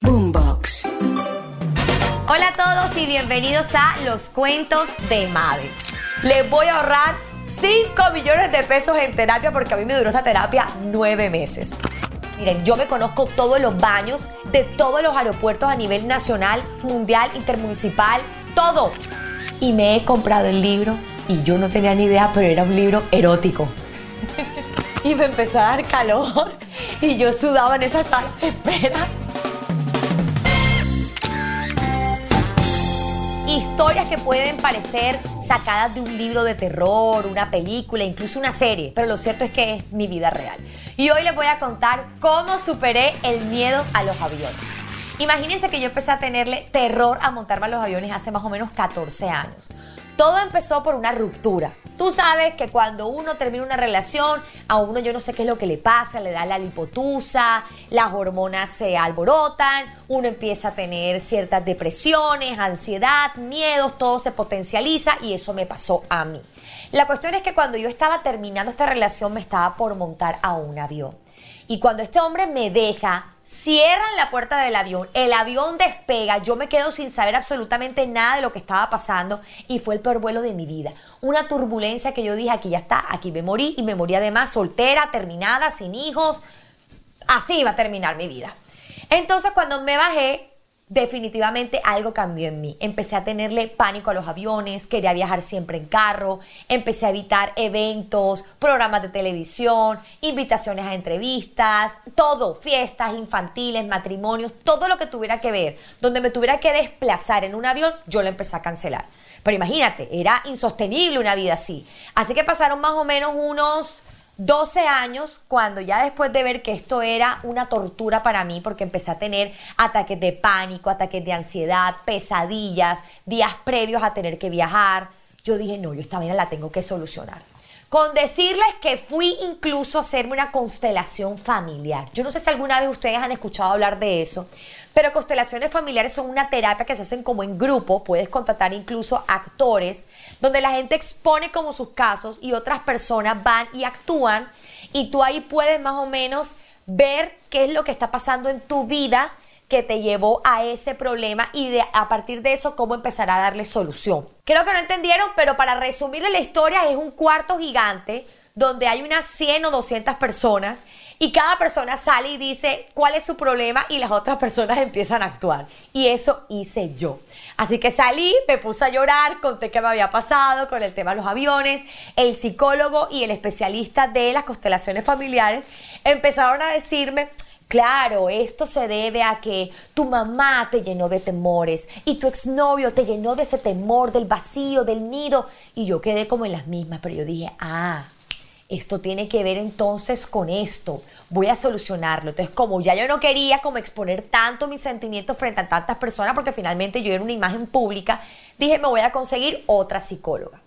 Boombox. Hola a todos y bienvenidos a Los Cuentos de Mabel. Les voy a ahorrar 5 millones de pesos en terapia porque a mí me duró esta terapia 9 meses. Miren, yo me conozco todos los baños de todos los aeropuertos a nivel nacional, mundial, intermunicipal, todo. Y me he comprado el libro y yo no tenía ni idea, pero era un libro erótico. y me empezó a dar calor y yo sudaba en esa sala de espera. Historias que pueden parecer sacadas de un libro de terror, una película, incluso una serie, pero lo cierto es que es mi vida real. Y hoy les voy a contar cómo superé el miedo a los aviones. Imagínense que yo empecé a tenerle terror a montarme a los aviones hace más o menos 14 años. Todo empezó por una ruptura. Tú sabes que cuando uno termina una relación, a uno yo no sé qué es lo que le pasa, le da la lipotusa, las hormonas se alborotan, uno empieza a tener ciertas depresiones, ansiedad, miedos, todo se potencializa y eso me pasó a mí. La cuestión es que cuando yo estaba terminando esta relación me estaba por montar a un avión. Y cuando este hombre me deja, cierran la puerta del avión, el avión despega, yo me quedo sin saber absolutamente nada de lo que estaba pasando y fue el peor vuelo de mi vida. Una turbulencia que yo dije, aquí ya está, aquí me morí y me morí además soltera, terminada, sin hijos. Así iba a terminar mi vida. Entonces cuando me bajé, definitivamente algo cambió en mí. Empecé a tenerle pánico a los aviones, quería viajar siempre en carro, empecé a evitar eventos, programas de televisión, invitaciones a entrevistas, todo, fiestas infantiles, matrimonios, todo lo que tuviera que ver, donde me tuviera que desplazar en un avión, yo lo empecé a cancelar. Pero imagínate, era insostenible una vida así. Así que pasaron más o menos unos 12 años cuando ya después de ver que esto era una tortura para mí porque empecé a tener ataques de pánico, ataques de ansiedad, pesadillas, días previos a tener que viajar, yo dije, no, yo esta vida la tengo que solucionar. Con decirles que fui incluso a hacerme una constelación familiar. Yo no sé si alguna vez ustedes han escuchado hablar de eso, pero constelaciones familiares son una terapia que se hacen como en grupo, puedes contratar incluso actores, donde la gente expone como sus casos y otras personas van y actúan y tú ahí puedes más o menos ver qué es lo que está pasando en tu vida que te llevó a ese problema y de, a partir de eso cómo empezar a darle solución. Creo que no entendieron, pero para resumirle la historia es un cuarto gigante donde hay unas 100 o 200 personas y cada persona sale y dice cuál es su problema y las otras personas empiezan a actuar. Y eso hice yo. Así que salí, me puse a llorar, conté qué me había pasado con el tema de los aviones. El psicólogo y el especialista de las constelaciones familiares empezaron a decirme, Claro, esto se debe a que tu mamá te llenó de temores y tu exnovio te llenó de ese temor, del vacío, del nido. Y yo quedé como en las mismas, pero yo dije, ah, esto tiene que ver entonces con esto, voy a solucionarlo. Entonces, como ya yo no quería como exponer tanto mis sentimientos frente a tantas personas, porque finalmente yo era una imagen pública, dije, me voy a conseguir otra psicóloga.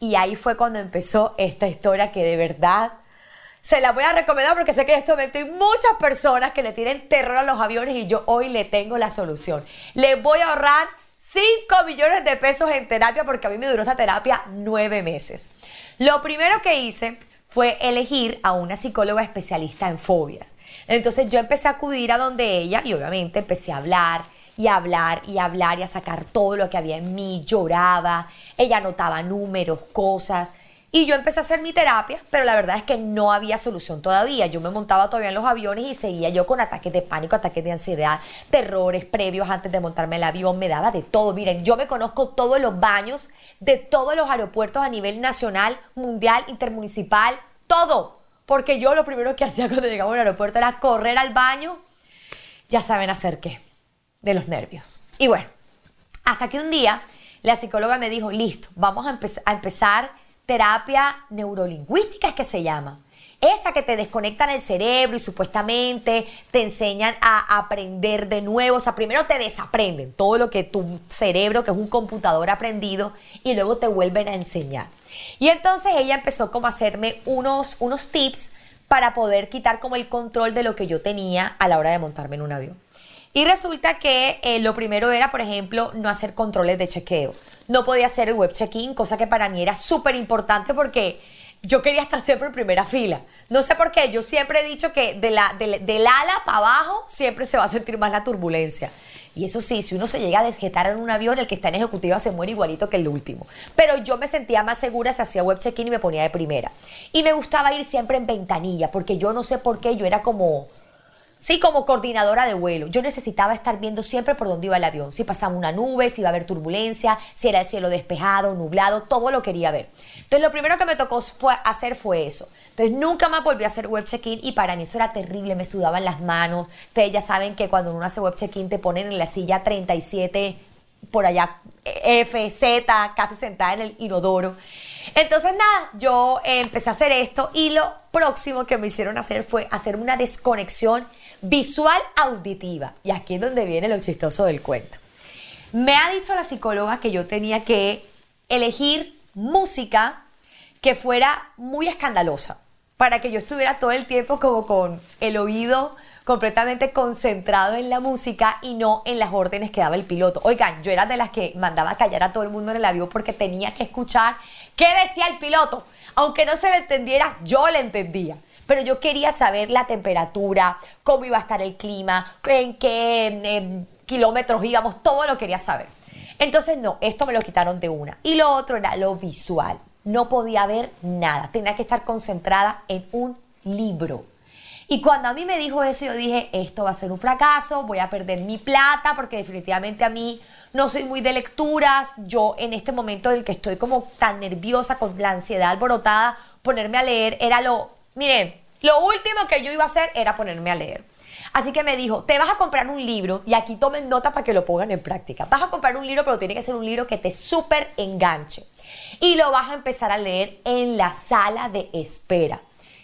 Y ahí fue cuando empezó esta historia que de verdad se la voy a recomendar porque sé que en este momento hay muchas personas que le tienen terror a los aviones y yo hoy le tengo la solución. Le voy a ahorrar 5 millones de pesos en terapia porque a mí me duró esta terapia 9 meses. Lo primero que hice fue elegir a una psicóloga especialista en fobias. Entonces yo empecé a acudir a donde ella y obviamente empecé a hablar y a hablar y a hablar y a sacar todo lo que había en mí. Lloraba, ella anotaba números, cosas. Y yo empecé a hacer mi terapia, pero la verdad es que no había solución todavía. Yo me montaba todavía en los aviones y seguía yo con ataques de pánico, ataques de ansiedad, terrores previos antes de montarme el avión, me daba de todo. Miren, yo me conozco todos los baños de todos los aeropuertos a nivel nacional, mundial, intermunicipal, todo. Porque yo lo primero que hacía cuando llegaba al aeropuerto era correr al baño. Ya saben hacer qué, de los nervios. Y bueno, hasta que un día la psicóloga me dijo, listo, vamos a, a empezar terapia neurolingüística es que se llama. esa que te desconectan el cerebro y supuestamente te enseñan a aprender de nuevo. O sea, primero te desaprenden todo lo que tu cerebro, que es un computador aprendido, y luego te vuelven a enseñar. Y entonces ella empezó como a hacerme unos, unos tips para poder quitar como el control de lo que yo tenía a la hora de montarme en un avión. Y resulta que eh, lo primero era, por ejemplo, no hacer controles de chequeo. No podía hacer el web check-in, cosa que para mí era súper importante porque yo quería estar siempre en primera fila. No sé por qué, yo siempre he dicho que de la, del ala para abajo siempre se va a sentir más la turbulencia. Y eso sí, si uno se llega a desjetar en un avión, el que está en ejecutiva se muere igualito que el último. Pero yo me sentía más segura si hacía web check-in y me ponía de primera. Y me gustaba ir siempre en ventanilla, porque yo no sé por qué, yo era como Sí, como coordinadora de vuelo. Yo necesitaba estar viendo siempre por dónde iba el avión. Si pasaba una nube, si iba a haber turbulencia, si era el cielo despejado, nublado, todo lo quería ver. Entonces lo primero que me tocó hacer fue eso. Entonces nunca más volví a hacer web check-in y para mí eso era terrible, me sudaban las manos. Ustedes ya saben que cuando uno hace web check-in te ponen en la silla 37 por allá F, Z, casi sentada en el inodoro. Entonces nada, yo empecé a hacer esto y lo próximo que me hicieron hacer fue hacer una desconexión visual auditiva. Y aquí es donde viene lo chistoso del cuento. Me ha dicho la psicóloga que yo tenía que elegir música que fuera muy escandalosa, para que yo estuviera todo el tiempo como con el oído completamente concentrado en la música y no en las órdenes que daba el piloto. Oigan, yo era de las que mandaba callar a todo el mundo en el avión porque tenía que escuchar qué decía el piloto. Aunque no se le entendiera, yo le entendía pero yo quería saber la temperatura, cómo iba a estar el clima, en qué kilómetros íbamos, todo lo quería saber. Entonces, no, esto me lo quitaron de una. Y lo otro era lo visual. No podía ver nada, tenía que estar concentrada en un libro. Y cuando a mí me dijo eso, yo dije, esto va a ser un fracaso, voy a perder mi plata, porque definitivamente a mí no soy muy de lecturas. Yo en este momento en el que estoy como tan nerviosa, con la ansiedad alborotada, ponerme a leer era lo Miren, lo último que yo iba a hacer era ponerme a leer. Así que me dijo, te vas a comprar un libro y aquí tomen nota para que lo pongan en práctica. Vas a comprar un libro, pero tiene que ser un libro que te súper enganche. Y lo vas a empezar a leer en la sala de espera.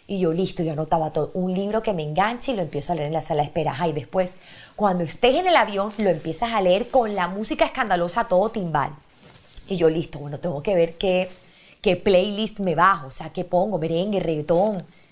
Y yo, listo, yo anotaba todo. Un libro que me enganche y lo empiezo a leer en la sala de espera. y después, cuando estés en el avión, lo empiezas a leer con la música escandalosa todo timbal. Y yo, listo, bueno, tengo que ver qué, qué playlist me bajo, o sea, qué pongo, merengue, reggaetón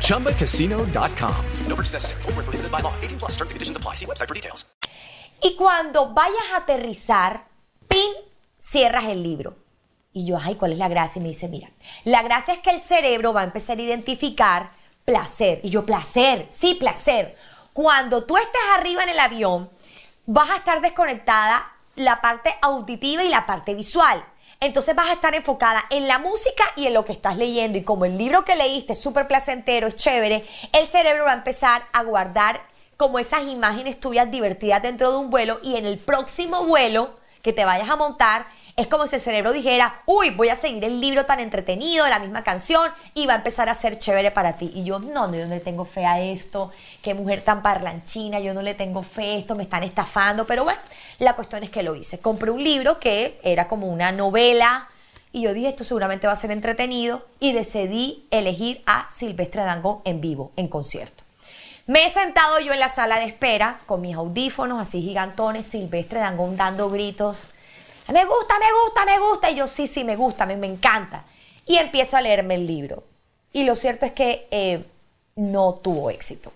ChumbaCasino.com. No purchase necessary. Full prohibited by law. 18 plus terms and conditions apply. See website for details. Y cuando vayas a aterrizar, pin, cierras el libro. Y yo, ay, ¿cuál es la gracia? Y me dice, mira, la gracia es que el cerebro va a empezar a identificar placer. Y yo, placer, sí, placer. Cuando tú estés arriba en el avión, vas a estar desconectada la parte auditiva y la parte visual. Entonces vas a estar enfocada en la música y en lo que estás leyendo. Y como el libro que leíste es súper placentero, es chévere, el cerebro va a empezar a guardar como esas imágenes tuyas divertidas dentro de un vuelo y en el próximo vuelo que te vayas a montar, es como si el cerebro dijera, uy, voy a seguir el libro tan entretenido la misma canción y va a empezar a ser chévere para ti. Y yo, no, yo no le tengo fe a esto, qué mujer tan parlanchina, yo no le tengo fe a esto, me están estafando. Pero bueno, la cuestión es que lo hice. Compré un libro que era como una novela y yo dije, esto seguramente va a ser entretenido y decidí elegir a Silvestre Dangón en vivo, en concierto. Me he sentado yo en la sala de espera con mis audífonos así gigantones, Silvestre Dangón dando gritos me gusta, me gusta, me gusta. Y yo, sí, sí, me gusta, me, me encanta. Y empiezo a leerme el libro. Y lo cierto es que eh, no tuvo éxito.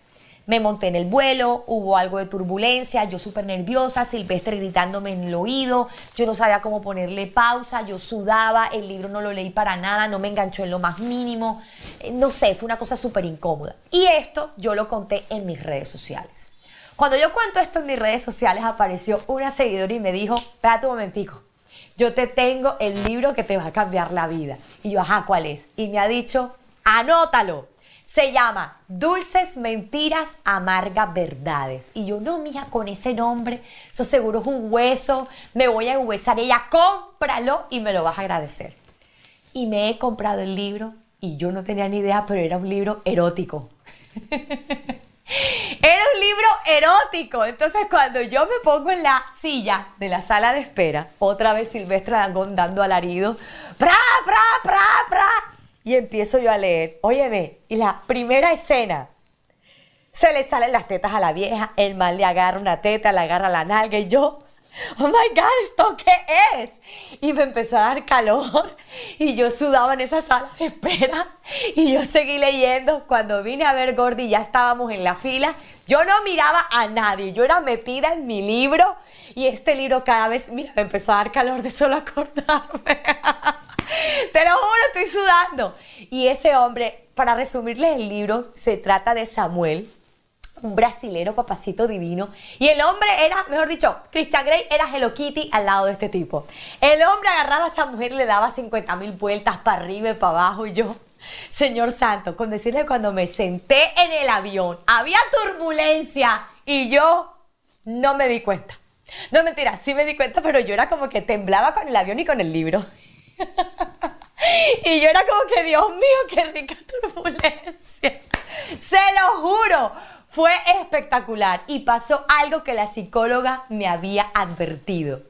Me monté en el vuelo, hubo algo de turbulencia, yo súper nerviosa, Silvestre gritándome en el oído, yo no sabía cómo ponerle pausa, yo sudaba, el libro no lo leí para nada, no me enganchó en lo más mínimo, eh, no sé, fue una cosa súper incómoda. Y esto yo lo conté en mis redes sociales. Cuando yo cuento esto en mis redes sociales apareció una seguidora y me dijo, espérate un momentico, yo te tengo el libro que te va a cambiar la vida. Y yo, ajá, ¿cuál es? Y me ha dicho, anótalo. Se llama Dulces Mentiras, Amargas Verdades. Y yo, no, mija, con ese nombre, eso seguro es un hueso, me voy a huesar. Ella, cómpralo y me lo vas a agradecer. Y me he comprado el libro y yo no tenía ni idea, pero era un libro erótico. Era un libro erótico. Entonces, cuando yo me pongo en la silla de la sala de espera, otra vez Silvestre Dangón dando alarido, ¡pra, pra, pra, pra! Y empiezo yo a leer. Óyeme, y la primera escena, se le salen las tetas a la vieja, el mal le agarra una teta, le agarra la nalga y yo, oh my God, ¿esto qué es? Y me empezó a dar calor y yo sudaba en esa sala de espera y yo seguí leyendo. Cuando vine a ver Gordy ya estábamos en la fila. Yo no miraba a nadie, yo era metida en mi libro y este libro cada vez, mira, me empezó a dar calor de solo acordarme. Te lo juro, estoy sudando. Y ese hombre, para resumirles el libro, se trata de Samuel, un brasilero papacito divino. Y el hombre era, mejor dicho, Christian Grey era Hello Kitty al lado de este tipo. El hombre agarraba a esa mujer le daba 50 mil vueltas para arriba y para abajo. Y yo, Señor Santo, con decirle cuando me senté en el avión, había turbulencia y yo no me di cuenta. No, mentira, sí me di cuenta, pero yo era como que temblaba con el avión y con el libro. y yo era como que, Dios mío, qué rica turbulencia. Se lo juro, fue espectacular y pasó algo que la psicóloga me había advertido.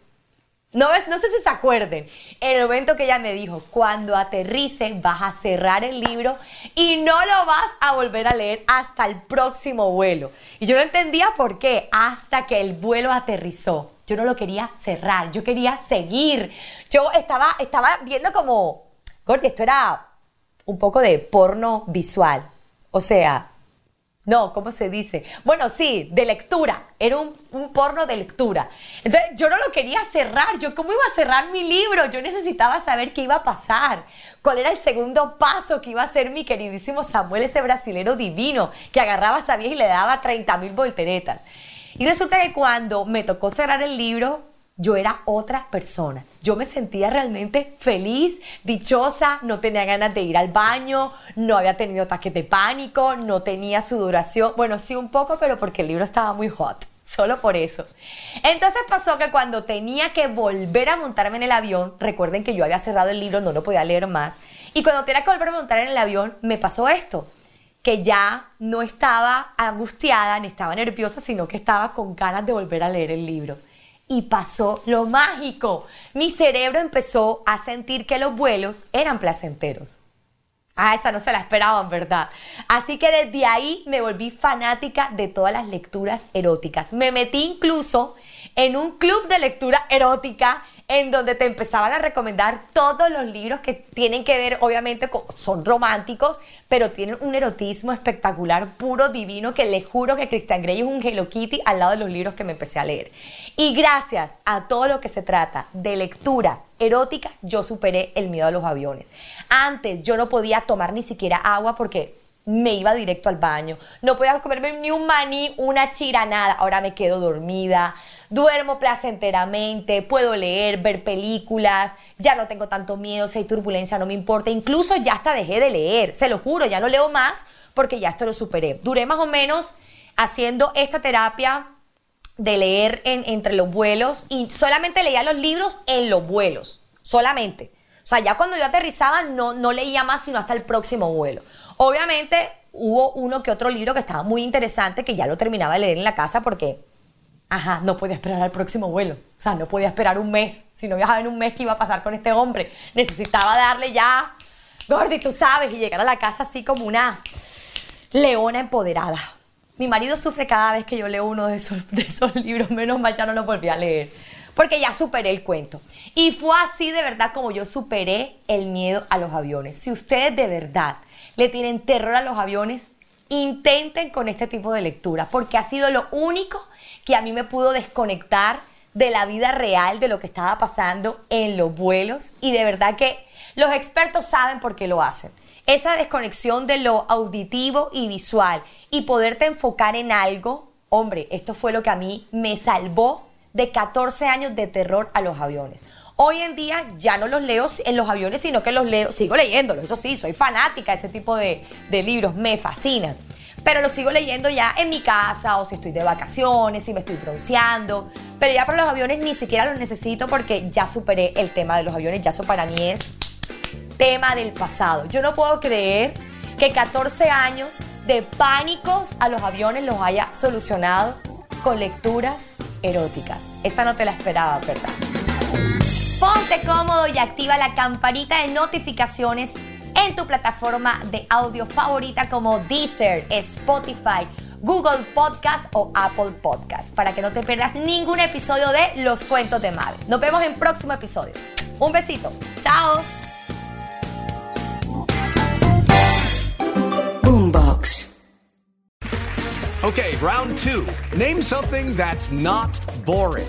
No, sé si se acuerden, el momento que ella me dijo, cuando aterrice vas a cerrar el libro y no lo vas a volver a leer hasta el próximo vuelo. Y yo no entendía por qué, hasta que el vuelo aterrizó. Yo no lo quería cerrar, yo quería seguir. Yo estaba, estaba viendo como, Gordy, esto era un poco de porno visual. O sea, no, ¿cómo se dice? Bueno, sí, de lectura. Era un, un, porno de lectura. Entonces, yo no lo quería cerrar. Yo, ¿cómo iba a cerrar mi libro? Yo necesitaba saber qué iba a pasar. ¿Cuál era el segundo paso que iba a hacer mi queridísimo Samuel, ese brasilero divino, que agarraba a esa vieja y le daba 30 mil volteretas? Y resulta que cuando me tocó cerrar el libro, yo era otra persona. Yo me sentía realmente feliz, dichosa, no tenía ganas de ir al baño, no había tenido ataques de pánico, no tenía sudoración. Bueno, sí un poco, pero porque el libro estaba muy hot. Solo por eso. Entonces pasó que cuando tenía que volver a montarme en el avión, recuerden que yo había cerrado el libro, no lo podía leer más, y cuando tenía que volver a montar en el avión, me pasó esto, que ya no estaba angustiada ni estaba nerviosa, sino que estaba con ganas de volver a leer el libro y pasó lo mágico. Mi cerebro empezó a sentir que los vuelos eran placenteros. Ah, esa no se la esperaban, ¿verdad? Así que desde ahí me volví fanática de todas las lecturas eróticas. Me metí incluso en un club de lectura erótica en donde te empezaban a recomendar todos los libros que tienen que ver, obviamente, con, son románticos, pero tienen un erotismo espectacular, puro, divino, que le juro que Christian Grey es un Hello Kitty al lado de los libros que me empecé a leer. Y gracias a todo lo que se trata de lectura erótica, yo superé el miedo a los aviones. Antes yo no podía tomar ni siquiera agua porque me iba directo al baño. No podía comerme ni un maní, una chira, nada. Ahora me quedo dormida, duermo placenteramente, puedo leer, ver películas, ya no tengo tanto miedo, si hay turbulencia no me importa. Incluso ya hasta dejé de leer, se lo juro, ya no leo más porque ya esto lo superé. Duré más o menos haciendo esta terapia de leer entre los vuelos y solamente leía los libros en los vuelos, solamente. O sea, ya cuando yo aterrizaba no, no leía más sino hasta el próximo vuelo. Obviamente hubo uno que otro libro que estaba muy interesante que ya lo terminaba de leer en la casa porque, ajá, no podía esperar al próximo vuelo. O sea, no podía esperar un mes. Si no viajaba en un mes, ¿qué iba a pasar con este hombre? Necesitaba darle ya, Gordy, tú sabes, y llegar a la casa así como una leona empoderada. Mi marido sufre cada vez que yo leo uno de esos, de esos libros, menos mal ya no lo volví a leer, porque ya superé el cuento. Y fue así de verdad como yo superé el miedo a los aviones. Si ustedes de verdad le tienen terror a los aviones, intenten con este tipo de lectura, porque ha sido lo único que a mí me pudo desconectar de la vida real, de lo que estaba pasando en los vuelos, y de verdad que los expertos saben por qué lo hacen. Esa desconexión de lo auditivo y visual y poderte enfocar en algo, hombre, esto fue lo que a mí me salvó de 14 años de terror a los aviones. Hoy en día ya no los leo en los aviones, sino que los leo, sigo leyéndolos, eso sí, soy fanática de ese tipo de, libros, me fascinan. Pero los sigo leyendo ya en mi casa o si estoy de vacaciones, si me estoy bronceando. Pero ya para los aviones ni siquiera los necesito porque ya superé el tema de los aviones, ya eso para mí es tema del pasado. Yo no puedo creer que 14 años de pánicos a los aviones los haya solucionado con lecturas eróticas. Esa no te la esperaba, ¿verdad? Ponte cómodo y activa la campanita de notificaciones en tu plataforma de audio favorita como Deezer, Spotify, Google Podcast o Apple Podcast para que no te pierdas ningún episodio de Los Cuentos de Madre. Nos vemos en próximo episodio. Un besito. Chao. Boombox. Okay, round two. Name something that's not boring.